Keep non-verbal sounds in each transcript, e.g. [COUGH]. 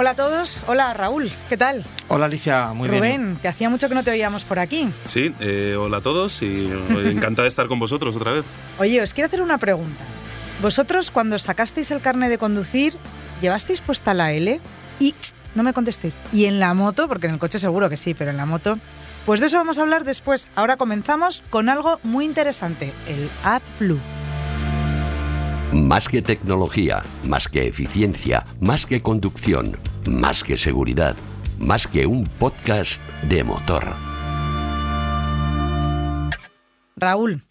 Hola a todos, hola Raúl, ¿qué tal? Hola Alicia, muy bien. Rubén, que hacía mucho que no te oíamos por aquí. Sí, eh, hola a todos y [LAUGHS] encantada de estar con vosotros otra vez. Oye, os quiero hacer una pregunta. Vosotros cuando sacasteis el carnet de conducir, ¿llevasteis puesta la L? Y no me contestéis. ¿Y en la moto? Porque en el coche seguro que sí, pero en la moto... Pues de eso vamos a hablar después. Ahora comenzamos con algo muy interesante, el AdBlue. Más que tecnología, más que eficiencia, más que conducción, más que seguridad, más que un podcast de motor. Raúl,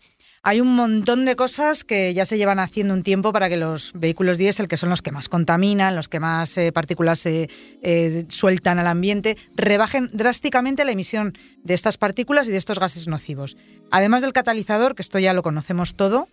hay un montón de cosas que ya se llevan haciendo un tiempo para que los vehículos diésel, que son los que más contaminan, los que más eh, partículas eh, eh, sueltan al ambiente, rebajen drásticamente la emisión de estas partículas y de estos gases nocivos. Además del catalizador, que esto ya lo conocemos todo,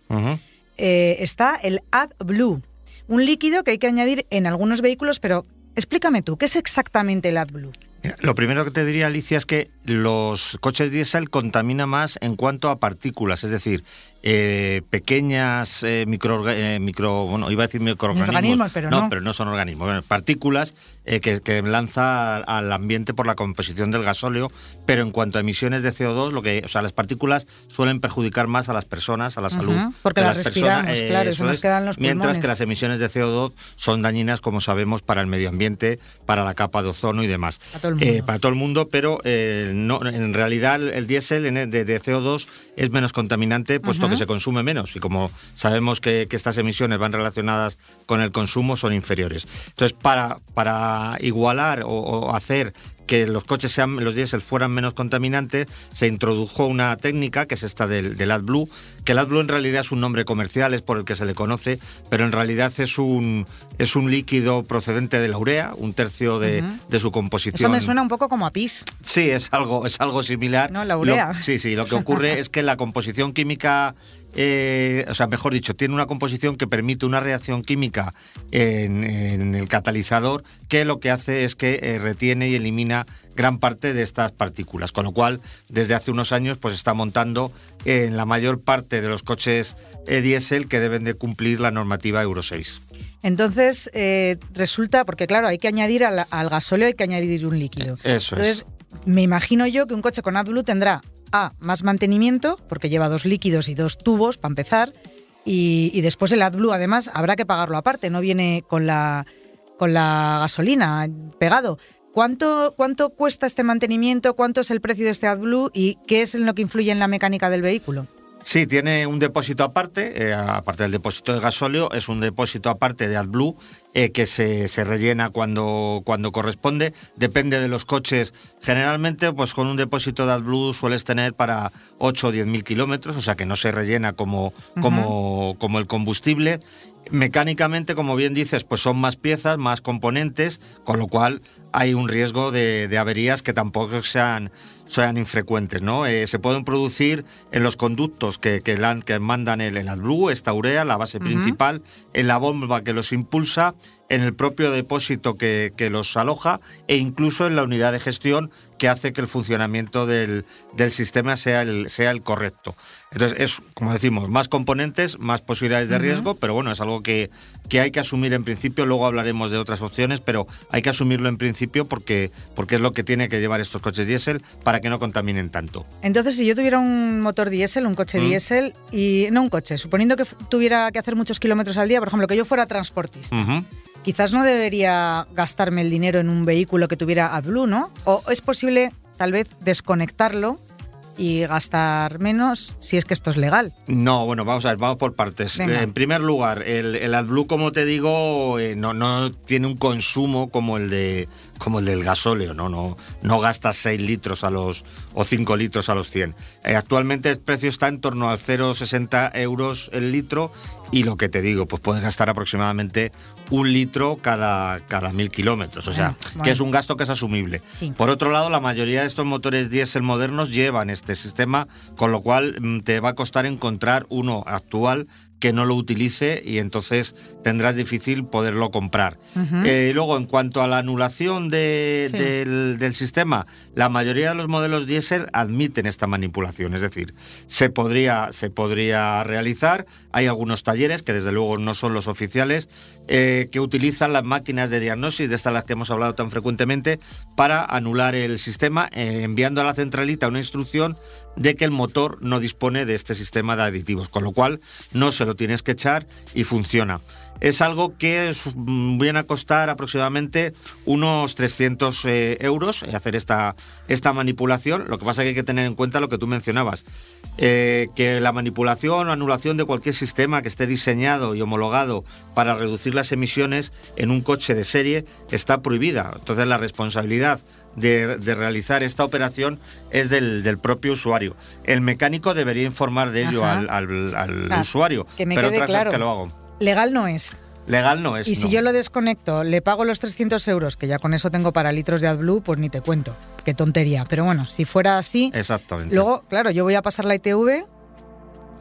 eh, está el AdBlue, un líquido que hay que añadir en algunos vehículos, pero explícame tú, ¿qué es exactamente el AdBlue? Lo primero que te diría, Alicia, es que los coches diésel contaminan más en cuanto a partículas, es decir, eh, pequeñas eh, micro, eh, micro, bueno, iba a decir microorganismos, Organismos, pero no. pero no son organismos, bueno, partículas que, que lanza al ambiente por la composición del gasóleo, pero en cuanto a emisiones de CO2, lo que, o sea, las partículas suelen perjudicar más a las personas, a la salud, porque de las las respiramos, personas, claro, eso nos es, queda en los mientras pulmones. que las emisiones de CO2 son dañinas, como sabemos, para el medio ambiente, para la capa de ozono y demás. Para todo el mundo. para todo el mundo, pero no, en realidad el, el diésel en- de, de CO2 es menos contaminante, puesto que se consume menos. Y como sabemos que, estas emisiones van relacionadas con el consumo, son inferiores. Entonces, para, para igualar o hacer que los coches sean, los diésel fueran menos contaminantes, se introdujo una técnica que es esta del, del AdBlue, que el AdBlue en realidad es un nombre comercial, es por el que se le conoce, pero en realidad es un, es un líquido procedente de la urea, un tercio de, de su composición. Eso me suena un poco como a pis. Sí, es algo, es algo similar. No, la urea. Lo- sí, sí, lo que ocurre [LAUGHS] es que la composición química, eh, o sea, mejor dicho, tiene una composición que permite una reacción química en, en el catalizador que lo que hace es que eh, retiene y elimina gran parte de estas partículas, con lo cual desde hace unos años pues está montando en la mayor parte de los coches eh, diésel que deben de cumplir la normativa Euro 6. Entonces, eh, resulta, porque claro, hay que añadir al, al gasóleo, hay que añadir un líquido. Eso es. Entonces, me imagino yo que un coche con AdBlue tendrá A, más mantenimiento, porque lleva dos líquidos y dos tubos para empezar, y, después el AdBlue además habrá que pagarlo aparte, no viene con la, con la gasolina pegado. ¿Cuánto, ¿Cuánto cuesta este mantenimiento? ¿Cuánto es el precio de este AdBlue? ¿Y qué es lo que influye en la mecánica del vehículo? Sí, tiene un depósito aparte, eh, aparte del depósito de gasóleo, es un depósito aparte de AdBlue eh, que se, se rellena cuando, cuando corresponde. Depende de los coches. Generalmente, pues con un depósito de AdBlue sueles tener para 8 o 10 mil kilómetros, o sea que no se rellena como, como, como el combustible. Mecánicamente, como bien dices, pues son más piezas, más componentes, con lo cual hay un riesgo de, de averías que tampoco sean, sean infrecuentes. ¿no? Eh, se pueden producir en los conductos que, que, que mandan el, el AdBlue, esta urea, la base principal, en la bomba que los impulsa, en el propio depósito que, que los aloja e incluso en la unidad de gestión que hace que el funcionamiento del, del sistema sea el, sea el correcto. Entonces, es, como decimos, más componentes, más posibilidades de riesgo, pero bueno, es algo que, que hay que asumir en principio. Luego hablaremos de otras opciones, pero hay que asumirlo en principio porque, porque es lo que tiene que llevar estos coches diésel para que no contaminen tanto. Entonces, si yo tuviera un motor diésel, un coche Mm. diésel, y no un coche, suponiendo que tuviera que hacer muchos kilómetros al día, por ejemplo, que yo fuera transportista. Quizás no debería gastarme el dinero en un vehículo que tuviera AdBlue, ¿no? O es posible, tal vez, desconectarlo y gastar menos si es que esto es legal. No, bueno, vamos a ver, vamos por partes. Venga. Eh, En primer lugar, el, el AdBlue, como te digo, eh, no, no tiene un consumo como el de como el del gasóleo, no, no, no gastas 6 litros a los o 5 litros a los 100. Eh, actualmente el precio está en torno al 0,60 euros el litro y lo que te digo, pues puedes gastar aproximadamente un litro cada, cada mil kilómetros, o sea, bueno. que es un gasto que es asumible. Sí. Por otro lado, la mayoría de estos motores diésel modernos llevan este sistema, con lo cual mm, te va a costar encontrar uno actual que no lo utilice y entonces tendrás difícil poderlo comprar. Eh, luego, en cuanto a la anulación de- Sí. del, del sistema, la mayoría de los modelos diésel admiten esta manipulación, es decir, se podría, se podría realizar. Hay algunos talleres, que desde luego no son los oficiales, eh, que utilizan las máquinas de diagnosis, de estas las que hemos hablado tan frecuentemente, para anular el sistema, eh, enviando a la centralita una instrucción de que el motor no dispone de este sistema de aditivos, con lo cual no se lo tienes que echar y funciona. Es algo que mm, viene a costar aproximadamente unos 300 eh, euros eh, hacer esta, esta manipulación. Lo que pasa es que hay que tener en cuenta lo que tú mencionabas, eh, que la manipulación o anulación de cualquier sistema que esté diseñado y homologado para reducir las emisiones en un coche de serie está prohibida. Entonces la responsabilidad de, de realizar esta operación es del, del propio usuario. El mecánico debería informar de ello Ajá. al, al- al Ah, usuario, que me pero quede otra claro. que lo hago. Legal no es. Legal no es. Y si no. yo lo desconecto, le pago los 300 euros, que ya con eso tengo para litros de AdBlue, pues ni te cuento. Qué tontería. Pero bueno, si fuera así, Exactamente. luego, claro, yo voy a pasar la ITV,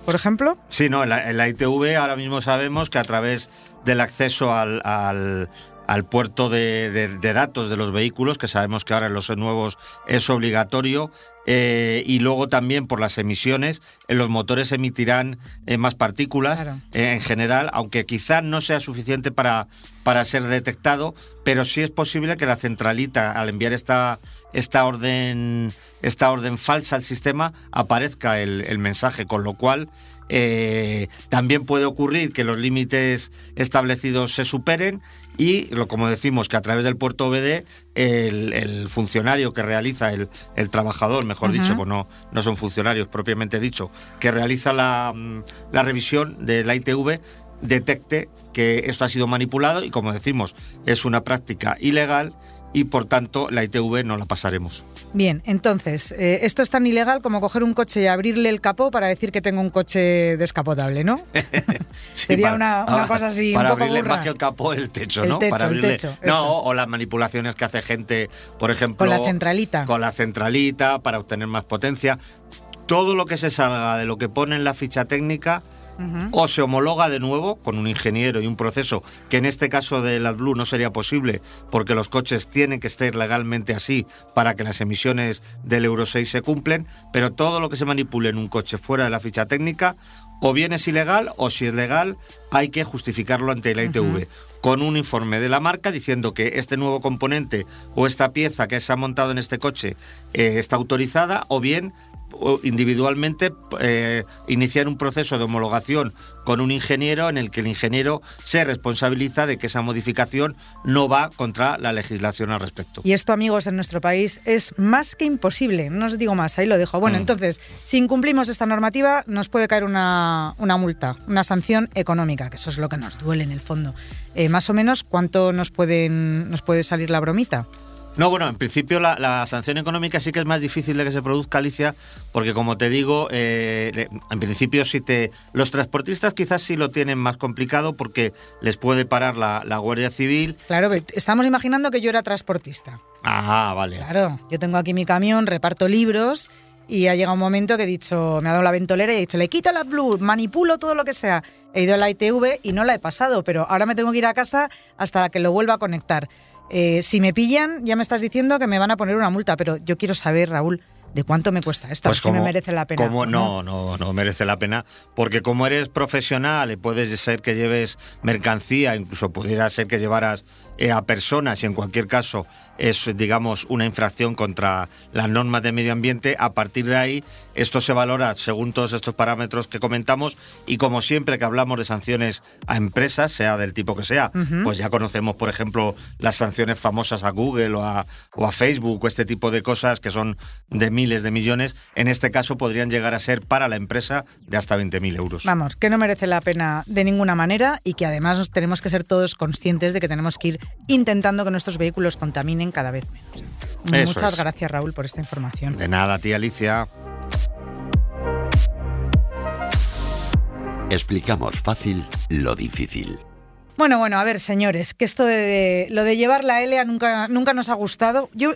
por ejemplo. Sí, no, en la, en la ITV ahora mismo sabemos que a través del acceso al, al- al puerto de, de- de datos de los vehículos, que sabemos que ahora en los nuevos es obligatorio, eh, y luego también por las emisiones, en los motores emitirán eh, más partículas Claro. eh, en general, aunque quizás no sea suficiente para, para ser detectado, pero sí es posible que la centralita, al enviar esta, esta, orden, esta orden falsa al sistema, aparezca el, el mensaje, con lo cual eh, también puede ocurrir que los límites establecidos se superen y, lo, como decimos, que a través del puerto OBD el, el funcionario que realiza, el, el trabajador, mejor dicho, pues no, no son funcionarios propiamente dicho, que realiza la, la revisión de la ITV, detecte que esto ha sido manipulado y, como decimos, es una práctica ilegal y, por tanto, la ITV no la pasaremos. Bien, entonces, eh, esto es tan ilegal como coger un coche y abrirle el capó para decir que tengo un coche descapotable, ¿no? [LAUGHS] [LAUGHS] Sería una- una cosa así, un Para poco abrirle burra. más que el capó, el techo, El ¿no? techo, para el abrirle. techo, no, o las manipulaciones que hace gente, por ejemplo. Con la centralita. Con la centralita para obtener más potencia. Todo lo que se salga de lo que pone en la ficha técnica. O se homologa de nuevo con un ingeniero y un proceso que en este caso del AdBlue no sería posible porque los coches tienen que estar legalmente así para que las emisiones del Euro 6 se cumplen, pero todo lo que se manipule en un coche fuera de la ficha técnica o bien es ilegal o si es legal hay que justificarlo ante la ITV con un informe de la marca diciendo que este nuevo componente o esta pieza que se ha montado en este coche eh, está autorizada o bien individualmente eh, iniciar un proceso de homologación con un ingeniero en el que el ingeniero se responsabiliza de que esa modificación no va contra la legislación al respecto. Y esto, amigos, en nuestro país es más que imposible. No os digo más, ahí lo dejo. Bueno, Mm. entonces, si incumplimos esta normativa, nos puede caer una, una multa, una sanción económica, que eso es lo que nos duele en el fondo. Eh, más o menos, ¿cuánto nos, pueden, nos puede salir la bromita? No, bueno, en principio la, la sanción económica sí que es más difícil de que se produzca, Alicia, porque como te digo, eh, en principio si te los transportistas quizás sí lo tienen más complicado porque les puede parar la, la Guardia Civil. Claro, estamos imaginando que yo era transportista. Ah, vale. Claro, yo tengo aquí mi camión, reparto libros y ha llegado un momento que he dicho, me ha dado la ventolera y he dicho, le quito la blue, manipulo todo lo que sea. He ido a la ITV y no la he pasado, pero ahora me tengo que ir a casa hasta que lo vuelva a conectar. Eh, si me pillan, ya me estás diciendo que me van a poner una multa, pero yo quiero saber, Raúl, ¿de cuánto me cuesta esto? Pues si me merece la pena. como- no, no, no merece la pena, porque como eres profesional y puedes ser que lleves mercancía, incluso pudiera ser que llevaras eh, a personas y en cualquier caso es, digamos, una infracción contra las normas de medio ambiente, a partir de ahí esto se valora según todos estos parámetros que comentamos y como siempre que hablamos de sanciones a empresas, sea del tipo que sea, pues ya conocemos, por ejemplo, las sanciones famosas a Google o a, o a Facebook o este tipo de cosas que son de mil miles de millones, en este caso podrían llegar a ser para la empresa de hasta 20.000 euros. Vamos, que no merece la pena de ninguna manera y que además nos tenemos que ser todos conscientes de que tenemos que ir intentando que nuestros vehículos contaminen cada vez menos. Eso Muchas es. gracias Raúl por esta información. De nada, tía Alicia. Explicamos fácil lo difícil. Bueno, bueno, a ver, señores, que esto de, lo de llevar la L nunca, nunca nos ha gustado. Yo,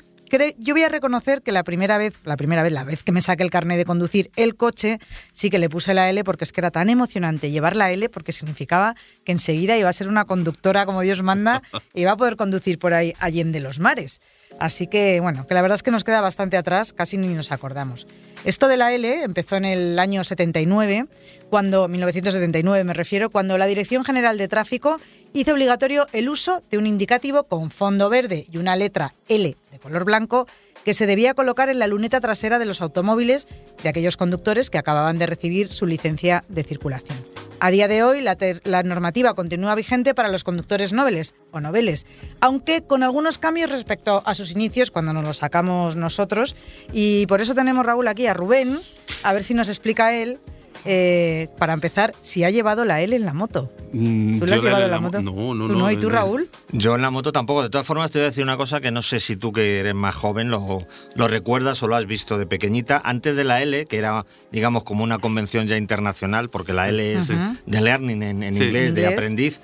yo voy a reconocer que la primera vez, la primera vez, la vez que me saqué el carnet de conducir el coche, sí que le puse la L porque es que era tan emocionante llevar la L porque significaba que enseguida iba a ser una conductora como Dios manda y [LAUGHS] iba a poder conducir por ahí allende los mares. Así que, bueno, que la verdad es que nos queda bastante atrás, casi ni nos acordamos. Esto de la L empezó en el año 79, cuando, 1979 me refiero, cuando la Dirección General de Tráfico hizo obligatorio el uso de un indicativo con fondo verde y una letra L de color blanco que se debía colocar en la luneta trasera de los automóviles de aquellos conductores que acababan de recibir su licencia de circulación. A día de hoy, la, normativa continúa vigente para los conductores nobles o noveles, aunque con algunos cambios respecto a sus inicios cuando nos lo sacamos nosotros. Y por eso tenemos, Raúl, aquí a Rubén, a ver si nos explica él, eh, para empezar, si ha llevado la L en la moto. Mm, ¿Tú la has llevado en la mo- moto? No, no, ¿Tú no. ¿Y tú, Raúl? Yo en la moto tampoco. De todas formas, te voy a decir una cosa que no sé si tú que eres más joven lo, lo recuerdas o lo has visto de pequeñita. Antes de la L, que era, digamos, como una convención ya internacional, porque la L es de learning en, en Sí. inglés, de aprendiz.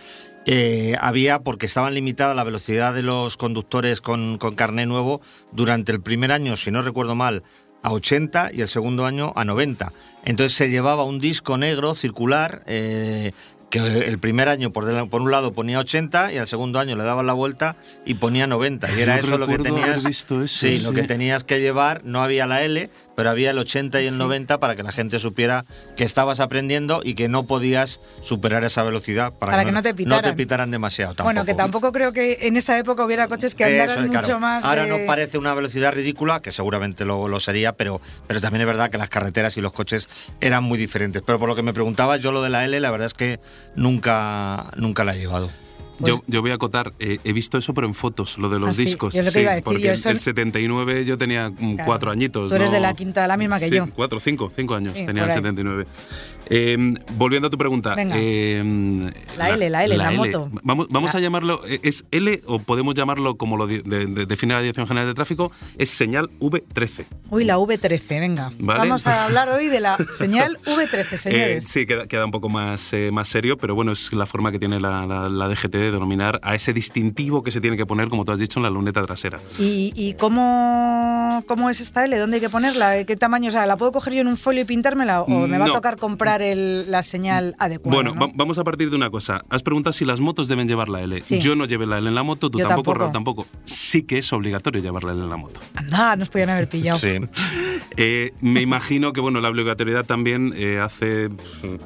eh, había, porque estaban limitadas la velocidad de los conductores con, con carné nuevo, durante el primer año, si no recuerdo mal, a 80 y el segundo año a 90. Entonces se llevaba un disco negro circular eh, que el primer año por, por un lado ponía 80 y al segundo año le daban la vuelta y ponía 90. Y Yo era eso lo que tenías. eso, sí, lo que tenías que llevar, no había la L, pero había el 80 y el Sí. 90 para que la gente supiera que estabas aprendiendo y que no podías superar esa velocidad para, Para que no te pitaran. pitaran demasiado. Bueno, que tampoco creo que en esa época hubiera coches que andaran Eso mucho claro. más. Ahora de- nos parece una velocidad ridícula, que seguramente lo, lo sería, pero, pero también es verdad que las carreteras y los coches eran muy diferentes. Pero por lo que me preguntaba, yo lo de la L, la verdad es que nunca, nunca la he llevado. Yo, yo voy a acotar, eh, he visto eso pero en fotos, lo de los Pues Ah, sí, discos. yo lo que sí, iba a decir, porque yo el- eso- el 79 yo tenía Claro. cuatro añitos. Tú eres ¿no? de la quinta, la misma que Sí, yo. Cuatro, cinco, cinco años Sí, tenía el por ahí. 79. Eh, volviendo a tu pregunta. Venga. eh, La L, la L, la moto. Vamos, vamos La- a llamarlo, eh, ¿es L o podemos llamarlo como lo di- de- de- define la Dirección General de Tráfico? Es señal V13. Uy, la V13, venga. Vale. Vamos a [LAUGHS] hablar hoy de la señal [LAUGHS] V13, Eh, señores. sí, queda, queda un poco más, eh, más serio, pero bueno, es la forma que tiene la, DGT de denominar a ese distintivo que se tiene que poner, como tú has dicho, en la luneta trasera. ¿Y, y cómo, cómo es esta L? ¿Dónde hay que ponerla? ¿Qué tamaño? O sea, ¿la puedo coger yo en un folio y pintármela? ¿O me va a tocar comprar el- la señal adecuada? Bueno, ¿no? va- vamos a partir de una cosa. Has preguntado si las motos deben llevar la L. Sí. Yo no llevé la L en la moto, tú Yo tampoco, tampoco. Raúl tampoco. Sí que es obligatorio llevar la L en la moto. Anda, nos podían haber pillado. Sí. [LAUGHS] Eh, me imagino que bueno, la obligatoriedad también eh, hace,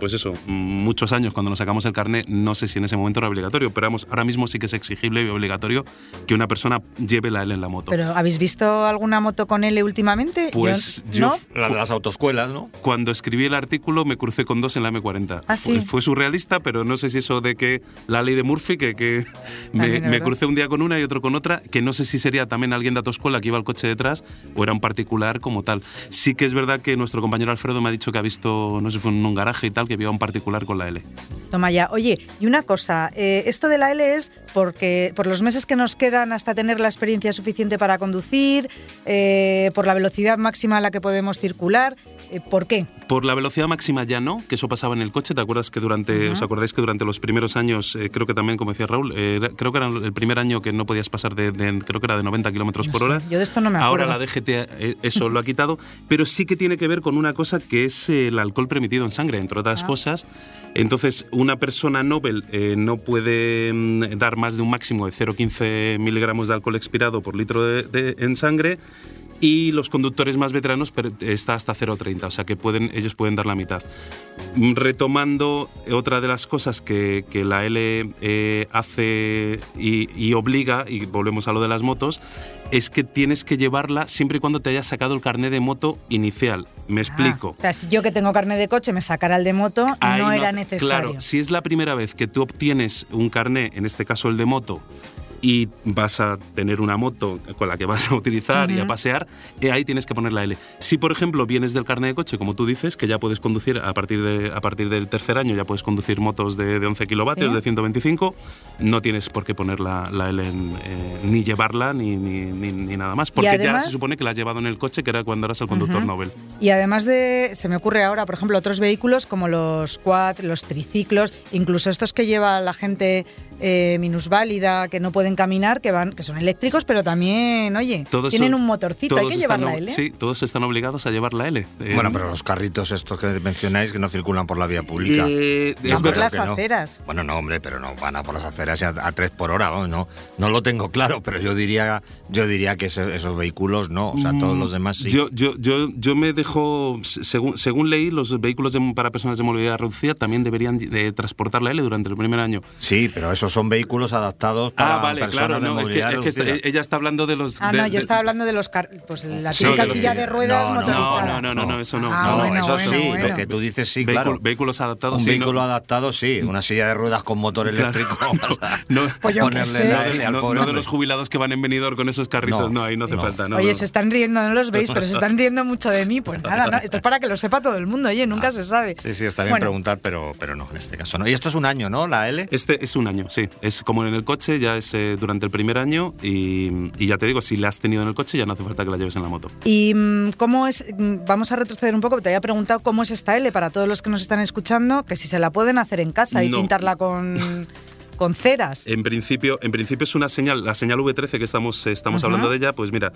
pues eso, muchos años cuando nos sacamos el carnet, no sé si en ese momento era obligatorio, pero vamos, ahora mismo sí que es exigible y obligatorio que una persona lleve la L en la moto. ¿Pero habéis visto alguna moto con L últimamente? Pues yo- ¿no? La de las autoescuelas, ¿no? Cuando escribí el artículo me crucé con dos en la M40. Ah, fue, sí. fue surrealista, pero no sé si eso de que la ley de Murphy, que, que me, me crucé un día con una y otro con otra, que no sé si sería también alguien de autoescuela que iba al coche detrás o era un particular como tal. Sí que es verdad que nuestro compañero Alfredo me ha dicho que ha visto, no sé, fue en un garaje y tal, que había un particular con la L. Toma ya. Oye, y una cosa, eh, esto de la L es porque por los meses que nos quedan hasta tener la experiencia suficiente para conducir, eh, por la velocidad máxima a la que podemos circular, eh, ¿por qué? Por la velocidad máxima ya no, que eso pasaba en el coche. ¿Te acuerdas que durante, os acordáis que durante los primeros años, eh, creo que también, como decía Raúl, eh, creo que era el primer año que no podías pasar de, de- creo que era de 90 kilómetros No por sé, hora. yo de esto no me Ahora acuerdo. la DGT eh, eso lo ha quitado, pero sí que tiene que ver con una cosa que es el alcohol permitido en sangre, entre Ah. otras cosas. Entonces, una persona Nobel no puede mm, dar más de un máximo de 0,15 miligramos de alcohol expirado por litro de- de- en sangre. Y los conductores más veteranos está hasta 0,30, o sea que pueden, ellos pueden dar la mitad. Mm, Retomando otra de las cosas que, que la L eh, hace y, y obliga, y volvemos a lo de las motos, es que tienes que llevarla siempre y cuando te hayas sacado el carnet de moto inicial. Me explico. Ah, o sea, si yo que tengo carnet de coche me sacara el de moto, Ahí no era necesario. Claro, si es la primera vez que tú obtienes un carné, en este caso el de moto, y vas a tener una moto con la que vas a utilizar y a pasear, eh, ahí tienes que poner la L. Si, por ejemplo, vienes del carnet de coche, como tú dices, que ya puedes conducir a partir, de, a partir del tercer año, ya puedes conducir motos de, de 11 kilovatios, de 125, no tienes por qué poner la, la L, en, eh, ni llevarla ni, ni, ni, nada más, porque ya se supone que la has llevado en el coche, que era cuando eras el conductor Nobel. Y además de, se me ocurre ahora, por ejemplo, otros vehículos como los quad, los triciclos, incluso estos que lleva la gente eh, minusválida, que no pueden caminar, que van, que son eléctricos, pero también, oye, tienen un motorcito, hay que llevar la L. Sí, todos están obligados a llevar la L. Eh, bueno, pero los carritos estos que mencionáis que no circulan por la vía pública. Eh, es por las aceras. Bueno, no, hombre, pero no van a por las aceras a, a tres por hora, no, no lo tengo claro, pero yo diría, yo diría que esos, vehículos no, o sea, todos los demás sí. Yo, yo, yo, yo me dejo, según, según leí, los vehículos para personas de movilidad reducida también deberían de transportar la L durante el primer año. Sí, pero esos son vehículos adaptados para ah, vale, claro, no, es que, ella está hablando de los... Ah, no, yo estaba hablando de los... Pues la típica silla de ruedas motorizada. No, no, no, eso no. Ah, no, eso sí, lo que tú dices sí, claro. Vehículos adaptados, Un vehículo adaptado, sí. Una silla de ruedas con motor eléctrico. [LAUGHS] no, pues no, de los jubilados que van en venidor con esos carritos, no, ahí no hace falta. Oye, se están riendo, no los veis, pero se están riendo mucho de mí. Pues nada, esto es para que lo sepa todo el mundo, oye, nunca se sabe. Sí, sí, está bien preguntar, pero, pero no, en este caso no. Y esto es un año, ¿no? La L. Este es un año, sí. Es como en el coche, ya es eh, durante el primer año y, y, ya te digo, si la has tenido en el coche ya no hace falta que la lleves en la moto. ¿Y mm, cómo es? Mm, vamos a retroceder un poco, te había preguntado cómo es esta L para todos los que nos están escuchando, que si se la pueden hacer en casa y pintarla con... [LAUGHS] con ceras. En principio, en principio es una señal, la señal V13 que estamos, eh, estamos hablando de ella, pues mira,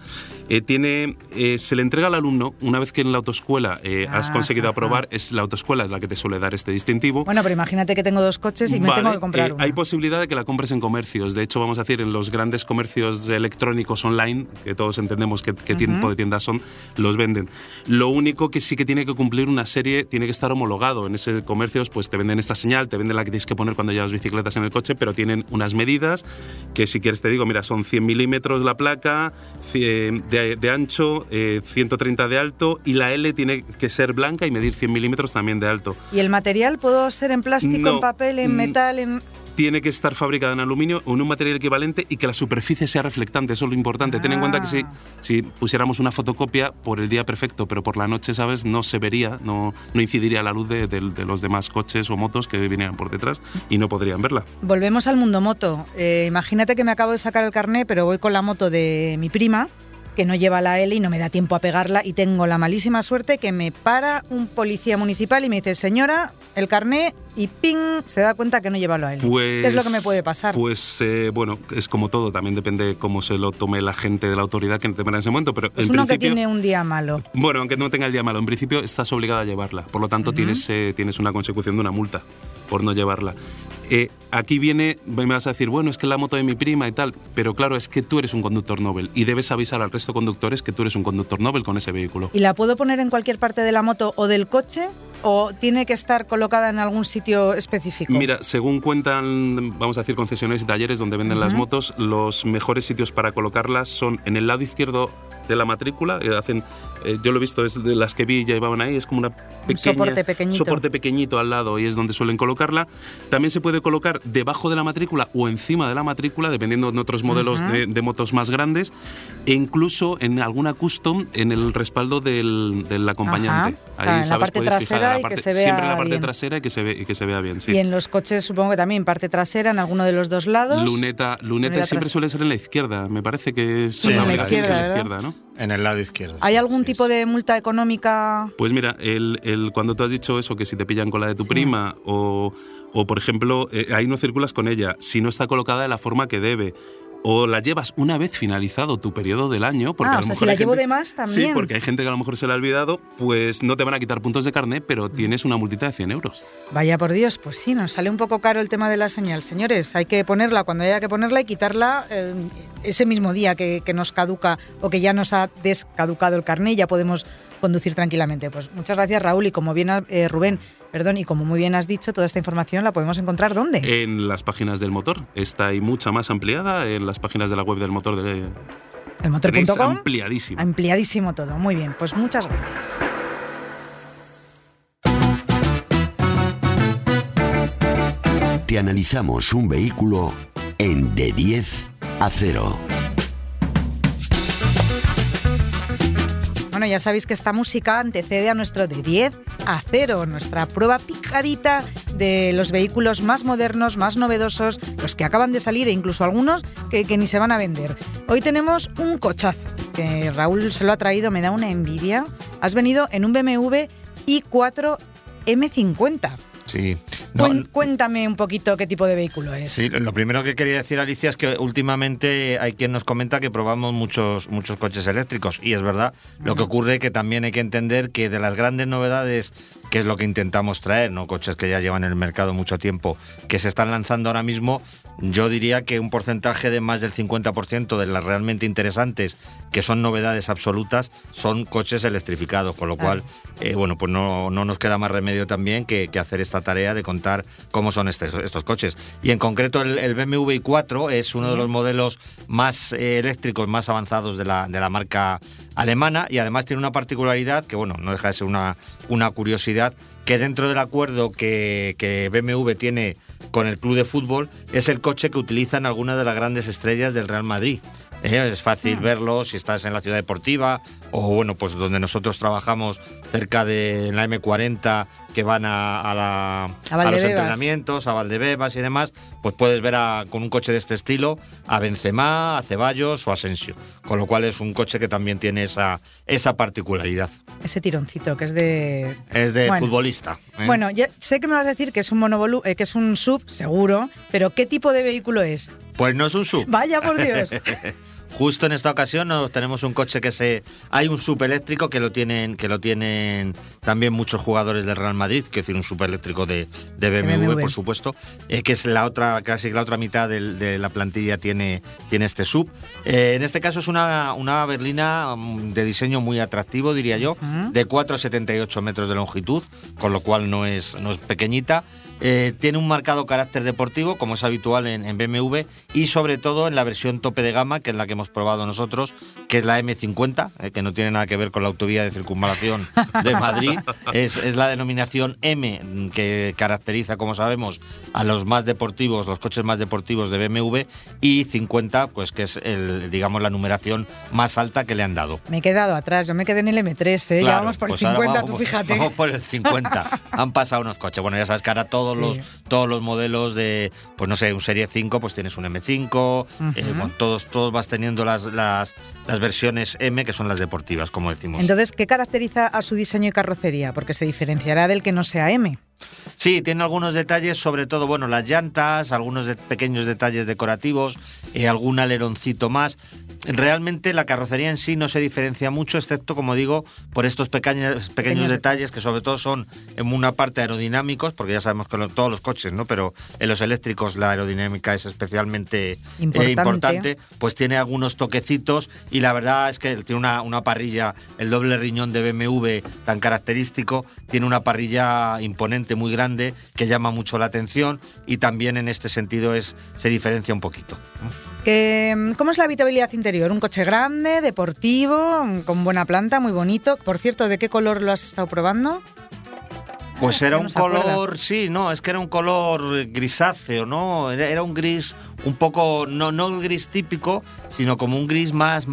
eh, tiene, eh, se le entrega al alumno una vez que en la autoescuela has ah, conseguido aprobar, es la autoescuela es la que te suele dar este distintivo. Bueno, pero imagínate que tengo dos coches y me tengo que comprar uno. Hay posibilidad de que la compres en comercios. De hecho, vamos a decir, en los grandes comercios electrónicos online, que todos entendemos qué, tipo de tiendas son, los venden. Lo único que sí que tiene que cumplir una serie, tiene que estar homologado. En ese comercios, pues te venden esta señal, te venden la que tienes que poner cuando llevas bicicletas en el coche pero tienen unas medidas que si quieres te digo, mira, son 100 milímetros la placa, de, ancho, 130 eh, de alto y la L tiene que ser blanca y medir 100 milímetros también de alto. ¿Y el material puedo ser en plástico, en papel, en mm, metal, en...? Tiene que estar fabricada en aluminio o en un material equivalente y que la superficie sea reflectante. Eso es lo importante. Ten en cuenta que si, ah. si pusiéramos una fotocopia por el día perfecto, pero por la noche, ¿sabes? No se vería, no, no incidiría la luz de, los demás coches o motos que vinieran por detrás y no podrían verla. Volvemos al mundo moto. Eh, imagínate que me acabo de sacar el carné, pero voy con la moto de mi prima que no lleva la L y no me da tiempo a pegarla y tengo la malísima suerte que me para un policía municipal y me dice, señora, el carné y ping, se da cuenta que no lleva la L. ¿Qué es lo que me puede pasar? Pues eh, bueno, es como todo, también depende cómo se lo tome la gente de la autoridad que te en ese momento. Pero es uno que tiene un día malo. Bueno, aunque no tenga el día malo, en principio estás obligada a llevarla. Por lo tanto, tienes, eh, tienes una consecución de una multa por no llevarla. Eh, aquí viene, me vas a decir, bueno, es que la moto de mi prima y tal, pero claro, es que tú eres un conductor Nobel y debes avisar al resto de conductores que tú eres un conductor Nobel con ese vehículo. ¿Y la puedo poner en cualquier parte de la moto o del coche? ¿O tiene que estar colocada en algún sitio específico? Mira, según cuentan, vamos a decir, concesionarios y talleres donde venden las motos, los mejores sitios para colocarlas son en el lado izquierdo de la matrícula. Eh, hacen, eh, yo lo he visto, es de las que vi ya llevaban ahí, es como una pequeña, soporte pequeñito. soporte pequeñito al lado y es donde suelen colocarla. También se puede colocar debajo de la matrícula o encima de la matrícula, dependiendo de otros modelos de, motos más grandes, e incluso en alguna custom en el respaldo del, del acompañante. Ahí, ah, en la parte trasera y que se vea Siempre en la parte trasera y que se, ve, y que se vea bien, sí. Y en los coches supongo que también parte trasera en alguno de los dos lados. Luneta, luneta, siempre suele ser en la izquierda, me parece que es en la izquierda, ¿no? En el lado izquierdo. ¿Hay algún tipo de multa económica? Pues mira, el, el, cuando tú has dicho eso, que si te pillan con la de tu prima o, o, por ejemplo, eh, ahí no circulas con ella, si no está colocada de la forma que debe, o la llevas una vez finalizado tu periodo del año. Porque ah, a lo mejor si la llevo de más también. Sí, porque hay gente que a lo mejor se la ha olvidado, pues no te van a quitar puntos de carne, pero tienes una multita de 100 euros. Vaya por Dios, pues sí, nos sale un poco caro el tema de la señal. Señores, hay que ponerla cuando haya que ponerla y quitarla eh, ese mismo día que, que, nos caduca o que ya nos ha descaducado el carné y ya podemos conducir tranquilamente. Pues muchas gracias Raúl y como bien eh, Rubén, perdón, y como muy bien has dicho, toda esta información la podemos encontrar ¿dónde? En las páginas del motor. Está ahí mucha más ampliada en las páginas de la web del motor de el motor.com. Ampliadísimo. Ampliadísimo todo. Muy bien, pues muchas gracias. Te analizamos un vehículo en de 10 Acero. Bueno, ya sabéis que esta música antecede a nuestro de 10 a 0, nuestra prueba picadita de los vehículos más modernos, más novedosos, los que acaban de salir e incluso algunos que, que ni se van a vender. Hoy tenemos un cochazo que Raúl se lo ha traído, me da una envidia. Has venido en un BMW i4 M50. Sí. Cuéntame un poquito qué tipo de vehículo es. Sí, lo primero que quería decir, Alicia, es que últimamente hay quien nos comenta que probamos muchos, muchos coches eléctricos. Y es verdad. Lo que ocurre es que también hay que entender que de las grandes novedades, que es lo que intentamos traer, ¿no? Coches que ya llevan en el mercado mucho tiempo, que se están lanzando ahora mismo, yo diría que un porcentaje de más del 50% de las realmente interesantes, que son novedades absolutas, son coches electrificados. Con lo cual, eh, bueno, pues no, no nos queda más remedio también que, que hacer esta tarea de contar cómo son estos, estos coches. Y en concreto el, el BMW i4 es uno de los modelos más eh, eléctricos, más avanzados de la, de la marca alemana y además tiene una particularidad que, bueno, no deja de ser una, una curiosidad, que dentro del acuerdo que, que BMW tiene con el club de fútbol es el coche que utilizan algunas de las grandes estrellas del Real Madrid. Eh, es fácil verlo si estás en la ciudad deportiva o bueno, pues donde nosotros trabajamos cerca de la M40 que van a, a la- A a los entrenamientos, a Valdebebas y demás, pues puedes ver a- con un coche de este estilo a Benzema, a Ceballos o a Asensio. Con lo cual es un coche que también tiene esa, esa particularidad. Ese tironcito que es de... Es de Bueno. futbolista. ¿eh? Bueno, ya sé que me vas a decir que es un monovolu eh, que es un sub, seguro, pero ¿qué tipo de vehículo es? Pues no es un sub. Vaya por Dios. [LAUGHS] Justo en esta ocasión nos tenemos un coche que se hay un subeléctrico que lo tienen que lo tienen también muchos jugadores del Real Madrid, que es decir un subeléctrico de, de BMW, BMW. por supuesto, eh, que es la otra casi la otra mitad del- de la plantilla tiene tiene este sub. Eh, en este caso es una una berlina mm, de diseño muy atractivo, diría yo, de 4,78 metros de longitud, con lo cual no es no es pequeñita. Eh, tiene un marcado carácter deportivo, como es habitual en, en BMW, y sobre todo en la versión tope de gama, que es la que hemos probado nosotros, que es la M50, eh, que no tiene nada que ver con la autovía de circunvalación de [LAUGHS] Madrid. Es, es la denominación M, mm, que caracteriza, como sabemos, a los más deportivos, los coches más deportivos de BMW, y 50, pues que es, el, digamos, la numeración más alta que le han dado. Me he quedado atrás, yo me quedé en el M3, ¿eh? ya Claro, vamos por el pues ahora 50, vamos- tú fíjate. Vamos por el 50. [LAUGHS] Han pasado unos coches. Bueno, ya sabes que ahora todos, Sí. los, todos los modelos de, pues no sé, un Serie 5, pues tienes un M5. eh, bueno, todos, todos vas teniendo las, las, las versiones M, que son las deportivas, como decimos. Entonces, ¿qué caracteriza a su diseño y carrocería? Porque se diferenciará del que no sea M. Sí, tiene algunos detalles, sobre todo, bueno, las llantas, algunos de- pequeños detalles decorativos, eh, algún aleroncito más. Realmente la carrocería en sí no se diferencia mucho, excepto, como digo, por estos pequeños, detalles que sobre todo son en una parte aerodinámicos, porque ya sabemos que lo- todos los coches, ¿no? Pero en los eléctricos la aerodinámica es especialmente eh, Importante. pues tiene algunos toquecitos y la verdad es que tiene una, una parrilla, el doble riñón de BMW tan característico, tiene una parrilla imponente, muy grande, que llama mucho la atención y también en este sentido es, se diferencia un poquito. Que, ¿Cómo es la habitabilidad interior? ¿Un coche grande, deportivo, con buena planta, muy bonito? Por cierto, ¿de qué color lo has estado probando? Pues era un acuerda. color, sí, no, es que era un color grisáceo, ¿no? Era, era un gris un poco, no, no el gris típico, sino como un gris más,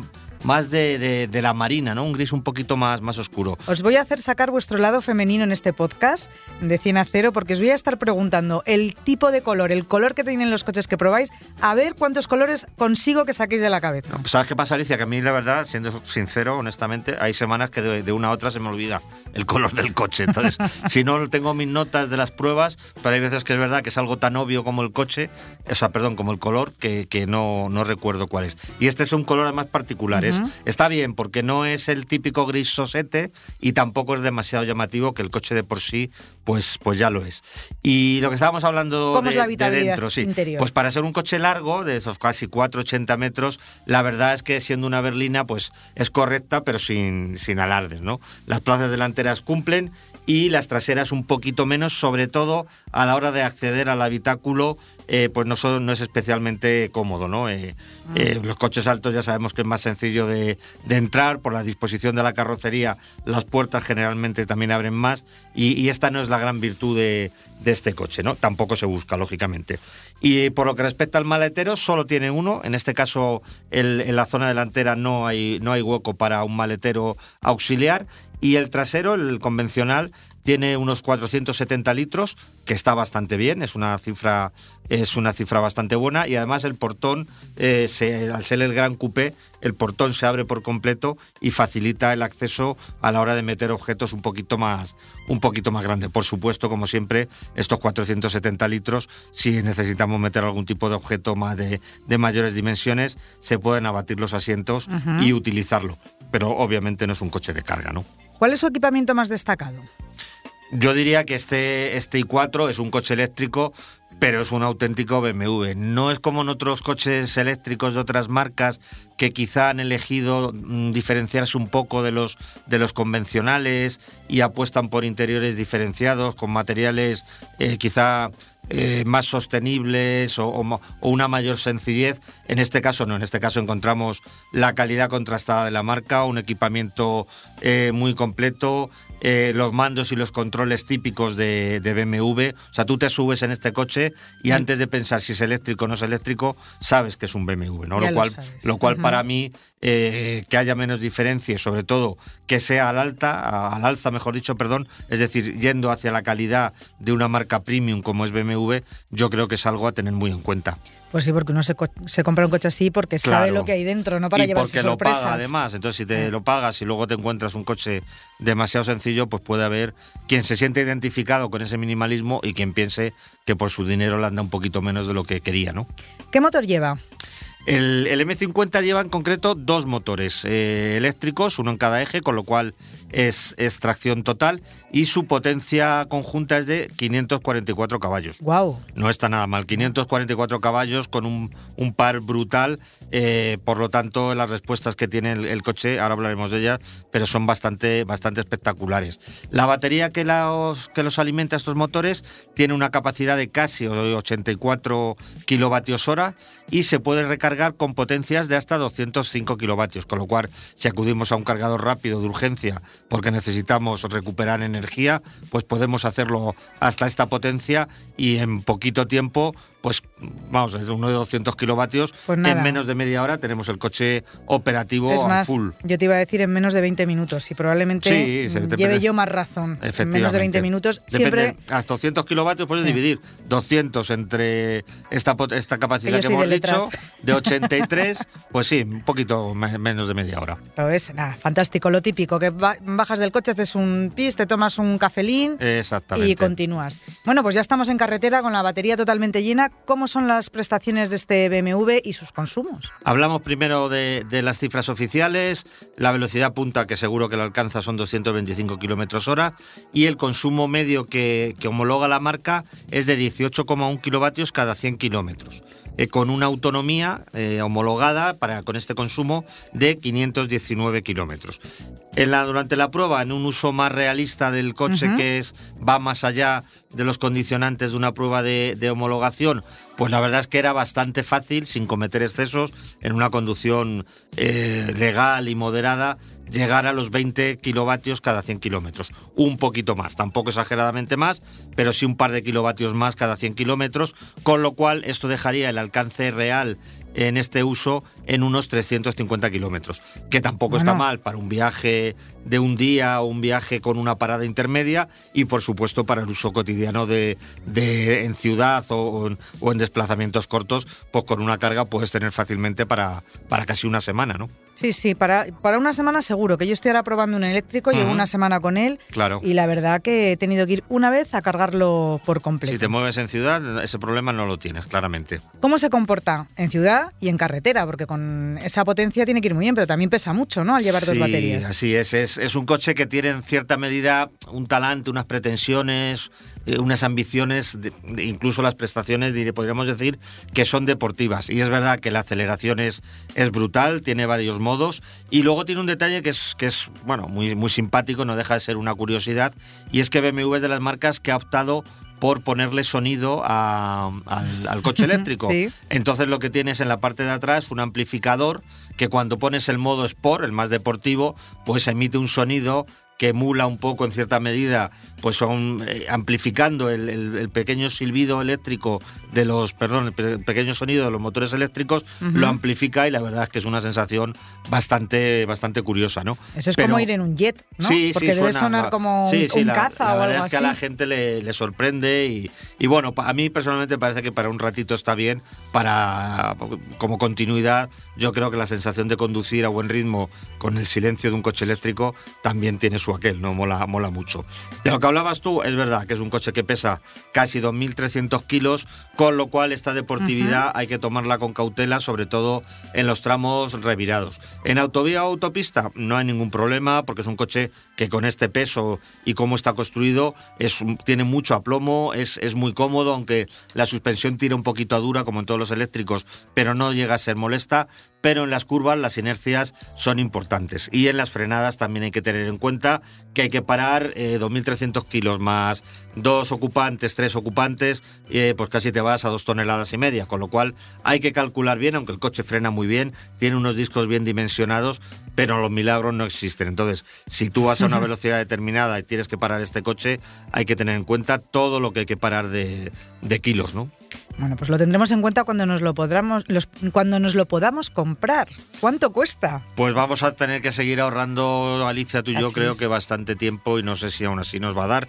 más de, de- de la marina, ¿no? Un gris un poquito más, más oscuro. Os voy a hacer sacar vuestro lado femenino en este podcast de 100 a 0 porque os voy a estar preguntando el tipo de color, el color que tienen los coches que probáis, a ver cuántos colores consigo que saquéis de la cabeza. Pues, ¿Sabes qué pasa, Alicia? Que a mí, la verdad, siendo sincero, honestamente, hay semanas que de, de una a otra se me olvida el color del coche. Entonces, [LAUGHS] si no tengo mis notas de las pruebas, pero hay veces que es verdad que es algo tan obvio como el coche, o sea, perdón, como el color, que, que no, no recuerdo cuál es. Y este es un color además particular. Es- está bien, porque no es el típico gris sosete y tampoco es demasiado llamativo, que el coche de por sí, pues, pues ya lo es. Y lo que estábamos hablando ¿Cómo de, es la de dentro, sí. interior? Pues para ser un coche largo, de esos casi 4,80 metros, la verdad es que siendo una berlina, pues es correcta, pero sin, sin alardes, ¿no? Las plazas delanteras cumplen y las traseras un poquito menos, sobre todo a la hora de acceder al habitáculo, eh, pues no, son, no es especialmente cómodo. ¿no? Eh, eh, los coches altos ya sabemos que es más sencillo de, de, entrar, por la disposición de la carrocería, las puertas generalmente también abren más y, y esta no es la gran virtud de, de, este coche, ¿no? tampoco se busca, lógicamente. Y por lo que respecta al maletero, solo tiene uno, en este caso el, en la zona delantera no hay, no hay hueco para un maletero auxiliar y el trasero, el convencional, tiene unos 470 litros, que está bastante bien, es una cifra, es una cifra bastante buena y además el portón, eh, se, al ser el gran coupé, el portón se abre por completo y facilita el acceso a la hora de meter objetos un poquito más, un poquito más grande. Por supuesto, como siempre, estos 470 litros, si necesitamos meter algún tipo de objeto más de, de mayores dimensiones, se pueden abatir los asientos uh -huh. y utilizarlo. Pero obviamente no es un coche de carga, ¿no? ¿Cuál es su equipamiento más destacado? Yo diría que este, este i4 es un coche eléctrico, pero es un auténtico BMW. No es como en otros coches eléctricos de otras marcas que quizá han elegido mm, diferenciarse un poco de los, de los convencionales y apuestan por interiores diferenciados, con materiales eh, quizá eh, más sostenibles o, o, o, una mayor sencillez. En este caso no, en este caso encontramos la calidad contrastada de la marca, un equipamiento eh, muy completo, eh, los mandos y los controles típicos de, de, BMW. O sea, tú te subes en este coche y mm. antes de pensar si es eléctrico o no es eléctrico, sabes que es un BMW, ¿no? Lo cual, lo, lo cual para mí, eh, que haya menos diferencia y sobre todo que sea al alta, al alza, mejor dicho, perdón, es decir, yendo hacia la calidad de una marca premium como es BMW, yo creo que es algo a tener muy en cuenta. Pues sí, porque uno se, se, compra un coche así porque claro. sabe lo que hay dentro, no para y llevarse porque sorpresas. lo paga además. Entonces, si te lo pagas y luego te encuentras un coche demasiado sencillo, pues puede haber quien se siente identificado con ese minimalismo y quien piense que por su dinero le anda un poquito menos de lo que quería, ¿no? ¿Qué motor lleva? El, el M50 lleva en concreto dos motores eh, eléctricos, uno en cada eje, con lo cual es, es, tracción total y su potencia conjunta es de 544 caballos. Wow. No está nada mal, 544 caballos con un, un par brutal, eh, por lo tanto las respuestas que tiene el, el, coche, ahora hablaremos de ellas, pero son bastante, bastante espectaculares. La batería que los, que los alimenta estos motores tiene una capacidad de casi 84 kilovatios hora y se puede recargar con potencias de hasta 205 kilovatios, con lo cual si acudimos a un cargador rápido de urgencia porque necesitamos recuperar energía, pues podemos hacerlo hasta esta potencia y en poquito tiempo, pues vamos, es uno de 200 kilovatios, pues en menos de media hora tenemos el coche operativo es más, a full. Yo te iba a decir en menos de 20 minutos y probablemente sí, se, lleve yo más razón. En menos de 20 minutos. Depende, Siempre... Hasta 200 kilovatios puedes sí. dividir 200 entre esta, esta capacidad que hemos de dicho, de 83, pues sí, un poquito menos de media hora. Lo ves, nada, fantástico, lo típico, que bajas del coche, haces un pis, te tomas un cafelín y continúas. Bueno, pues ya estamos en carretera con la batería totalmente llena. ¿Cómo son las prestaciones de este BMW y sus consumos? Hablamos primero de, las cifras oficiales, la velocidad punta que seguro que la alcanza son 225 kilómetros hora. Y el consumo medio que, que homologa la marca es de 18,1 kilovatios cada 100 kilómetros eh, con una autonomía eh, homologada para, con este consumo de 519 kilómetros. En la, durante la prueba, en un uso más realista del coche, uh -huh. que es, va más allá de los condicionantes de una prueba de, de, homologación, pues la verdad es que era bastante fácil, sin cometer excesos, en una conducción eh, legal y moderada, llegar a los 20 kilovatios cada 100 kilómetros. Un poquito más, tampoco exageradamente más, pero sí un par de kilovatios más cada 100 kilómetros, con lo cual esto dejaría el alcance real en este uso en unos 350 kilómetros, que tampoco bueno. está mal para un viaje de un día o un viaje con una parada intermedia y por supuesto para el uso cotidiano de, de en ciudad o, o, en desplazamientos cortos, pues con una carga puedes tener fácilmente para, para casi una semana, ¿no? Sí, sí, para, para una semana seguro, que yo estoy ahora probando un eléctrico, uh -huh. llevo una semana con él claro. y la verdad que he tenido que ir una vez a cargarlo por completo. Si te mueves en ciudad, ese problema no lo tienes, claramente. ¿Cómo se comporta en ciudad? y en carretera, porque con esa potencia tiene que ir muy bien, pero también pesa mucho, ¿no? Al llevar dos Sí, baterías. Así es, es, es un coche que tiene en cierta medida un talante, unas pretensiones, eh, unas ambiciones, incluso las prestaciones, diré- podríamos decir, que son deportivas. Y es verdad que la aceleración es, es brutal, tiene varios modos, y luego tiene un detalle que es, que es bueno, muy, muy simpático, no deja de ser una curiosidad, y es que BMW es de las marcas que ha optado por ponerle sonido a- al, al coche [LAUGHS] eléctrico. Sí. Entonces lo que tienes en la parte de atrás un amplificador que cuando pones el modo Sport, el más deportivo, pues emite un sonido que emula un poco en cierta medida, pues son eh, amplificando el, el- el pequeño silbido eléctrico de los, perdón, el pe- pequeño sonido de los motores eléctricos, lo amplifica y la verdad es que es una sensación bastante, bastante curiosa, ¿no? Eso es Pero- como ir en un jet, ¿no? Sí, Porque sí, debe suena, sonar como sí, sí, un la- caza la o verdad algo es que así. a la gente le, le sorprende y, y bueno, a mí personalmente parece que para un ratito está bien, para como continuidad, yo creo que la sensación de conducir a buen ritmo con el silencio de un coche eléctrico también tiene su aquel, ¿no? Mola, mola mucho. De lo que hablabas tú, es verdad que es un coche que pesa casi 2.300 kilos, con lo cual esta deportividad hay que tomarla con cautela, sobre todo en los tramos revirados. En autovía o autopista no hay ningún problema, porque es un coche que con este peso y cómo está construido es, tiene mucho aplomo, es, es muy cómodo, aunque la suspensión tira un poquito a dura, como en todos los eléctricos, pero no llega a ser molesta. Pero en las curvas las inercias son importantes. Y en las frenadas también hay que tener en cuenta que hay que parar eh, 2.300 kilos más dos ocupantes, tres ocupantes, eh, pues casi te vas a dos toneladas y media. Con lo cual hay que calcular bien, aunque el coche frena muy bien, tiene unos discos bien dimensionados, pero los milagros no existen. Entonces, si tú vas a una velocidad determinada y tienes que parar este coche, hay que tener en cuenta todo lo que hay que parar de, de kilos, ¿no? Bueno, pues lo tendremos en cuenta cuando nos lo podamos, los- cuando nos lo podamos comprar. ¿Cuánto cuesta? Pues vamos a tener que seguir ahorrando, Alicia, tú y yo creo que bastante tiempo y no sé si aún así nos va a dar.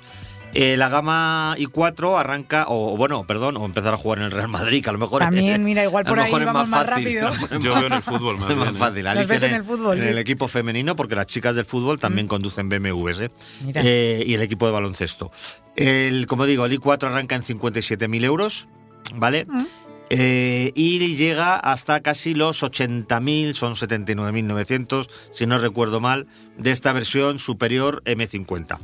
Eh, la gama i4 arranca, o bueno, perdón, o empezar a jugar en el Real Madrid, que a lo mejor También, [LAUGHS] mira, igual a lo por ahí mejor es vamos más fácil. rápido. [LAUGHS] Yo veo en el fútbol más Es [LAUGHS] más bien, ¿eh? fácil. Alicia ves en el fútbol, En sí. el equipo femenino, porque las chicas del fútbol también conducen BMWs, ¿eh? Mira. Eh, y el equipo de baloncesto. El, como digo, el i4 arranca en 57.000 euros, ¿vale? Eh, y llega hasta casi los 80.000, son 79.900, si no recuerdo mal, de esta versión superior M50.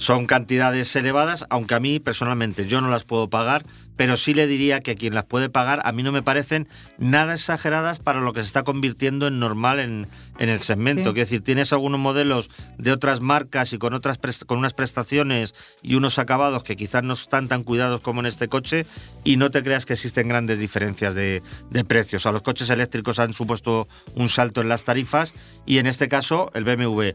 Son cantidades elevadas, aunque a mí personalmente yo no las puedo pagar, pero sí le diría que a quien las puede pagar a mí no me parecen nada exageradas para lo que se está convirtiendo en normal en, en el segmento. Sí. Quiero decir, tienes algunos modelos de otras marcas y con, otras con unas prestaciones y unos acabados que quizás no están tan cuidados como en este coche y no te creas que existen grandes diferencias de, de precios. A los coches eléctricos han supuesto un salto en las tarifas y en este caso el BMW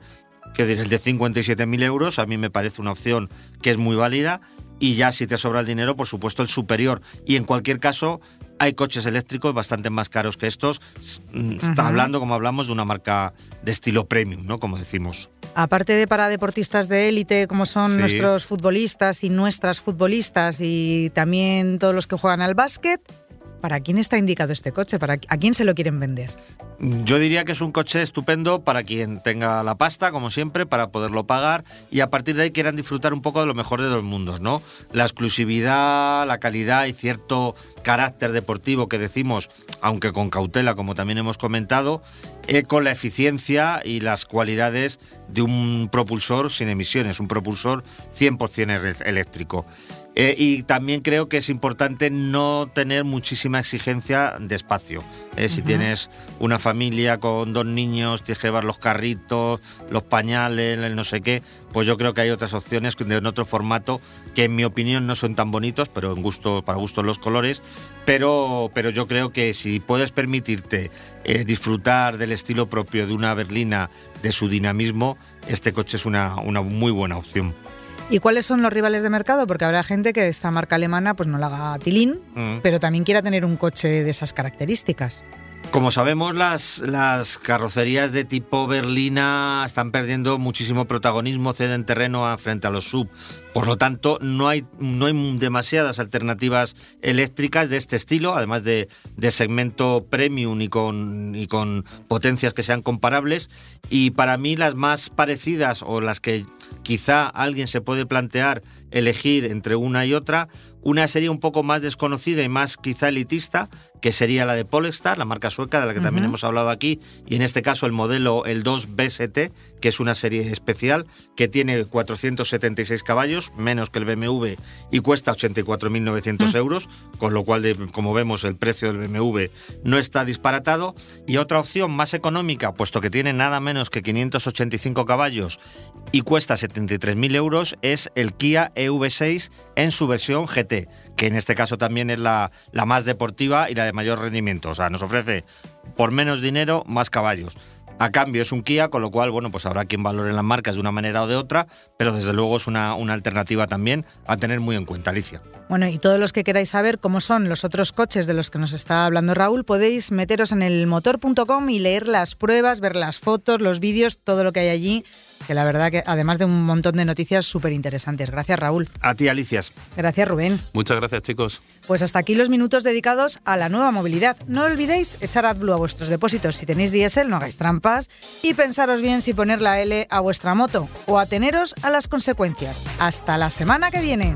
que decir, el de 57.000 euros a mí me parece una opción que es muy válida y ya si te sobra el dinero, por supuesto, el superior. Y en cualquier caso, hay coches eléctricos bastante más caros que estos. Mm, Está hablando, como hablamos, de una marca de estilo premium, ¿no? Como decimos. Aparte de para deportistas de élite, como son Sí. nuestros futbolistas y nuestras futbolistas y también todos los que juegan al básquet, ¿para quién está indicado este coche? ¿Para, ¿A quién se lo quieren vender? Yo diría que es un coche estupendo para quien tenga la pasta, como siempre, para poderlo pagar y a partir de ahí quieran disfrutar un poco de lo mejor de dos mundos, ¿no? La exclusividad, la calidad y cierto carácter deportivo que decimos, aunque con cautela, como también hemos comentado, eh, con la eficiencia y las cualidades de un propulsor sin emisiones, un propulsor 100% ele- eléctrico. Eh, y también creo que es importante no tener muchísima exigencia de espacio. Eh, si tienes una familia con dos niños, tienes que llevar los carritos, los pañales, el no sé qué, pues yo creo que hay otras opciones en otro formato que en mi opinión no son tan bonitos, pero en gusto, para gusto los colores. Pero, pero yo creo que si puedes permitirte eh, disfrutar del estilo propio de una berlina, de su dinamismo, este coche es una, una muy buena opción. ¿Y cuáles son los rivales de mercado? Porque habrá gente que esta marca alemana pues no la haga tilín, Mm. pero también quiera tener un coche de esas características. Como sabemos, las, las carrocerías de tipo berlina están perdiendo muchísimo protagonismo, ceden terreno a- frente a los sub. Por lo tanto, no hay, no hay demasiadas alternativas eléctricas de este estilo, además de, de segmento premium y con, y con potencias que sean comparables. Y para mí las más parecidas o las que quizá alguien se puede plantear elegir entre una y otra. Una sería un poco más desconocida y más quizá elitista, que sería la de Polestar, la marca sueca de la que también hemos hablado aquí, y en este caso el modelo el 2BST, que es una serie especial que tiene 476 caballos, menos que el BMW, y cuesta 84.900 euros, con lo cual, como vemos, el precio del BMW no está disparatado. Y otra opción más económica, puesto que tiene nada menos que 585 caballos y cuesta 73.000 euros, es el Kia EV6 en su versión GT, que en este caso también es la, la más deportiva y la de mayor rendimiento. O sea, nos ofrece por menos dinero más caballos. A cambio es un Kia, con lo cual, bueno, pues habrá quien valore las marcas de una manera o de otra, pero desde luego es una, una, alternativa también a tener muy en cuenta, Alicia. Bueno, y todos los que queráis saber cómo son los otros coches de los que nos está hablando Raúl, podéis meteros en el motor.com y leer las pruebas, ver las fotos, los vídeos, todo lo que hay allí que la verdad que además de un montón de noticias súper interesantes. Gracias, Raúl. A ti, Alicias. Gracias, Rubén. Muchas gracias, chicos. Pues hasta aquí los minutos dedicados a la nueva movilidad. No olvidéis echar AdBlue a vuestros depósitos si tenéis diésel, no hagáis trampas, y pensaros bien si poner la L a vuestra moto o ateneros a las consecuencias. Hasta la semana que viene.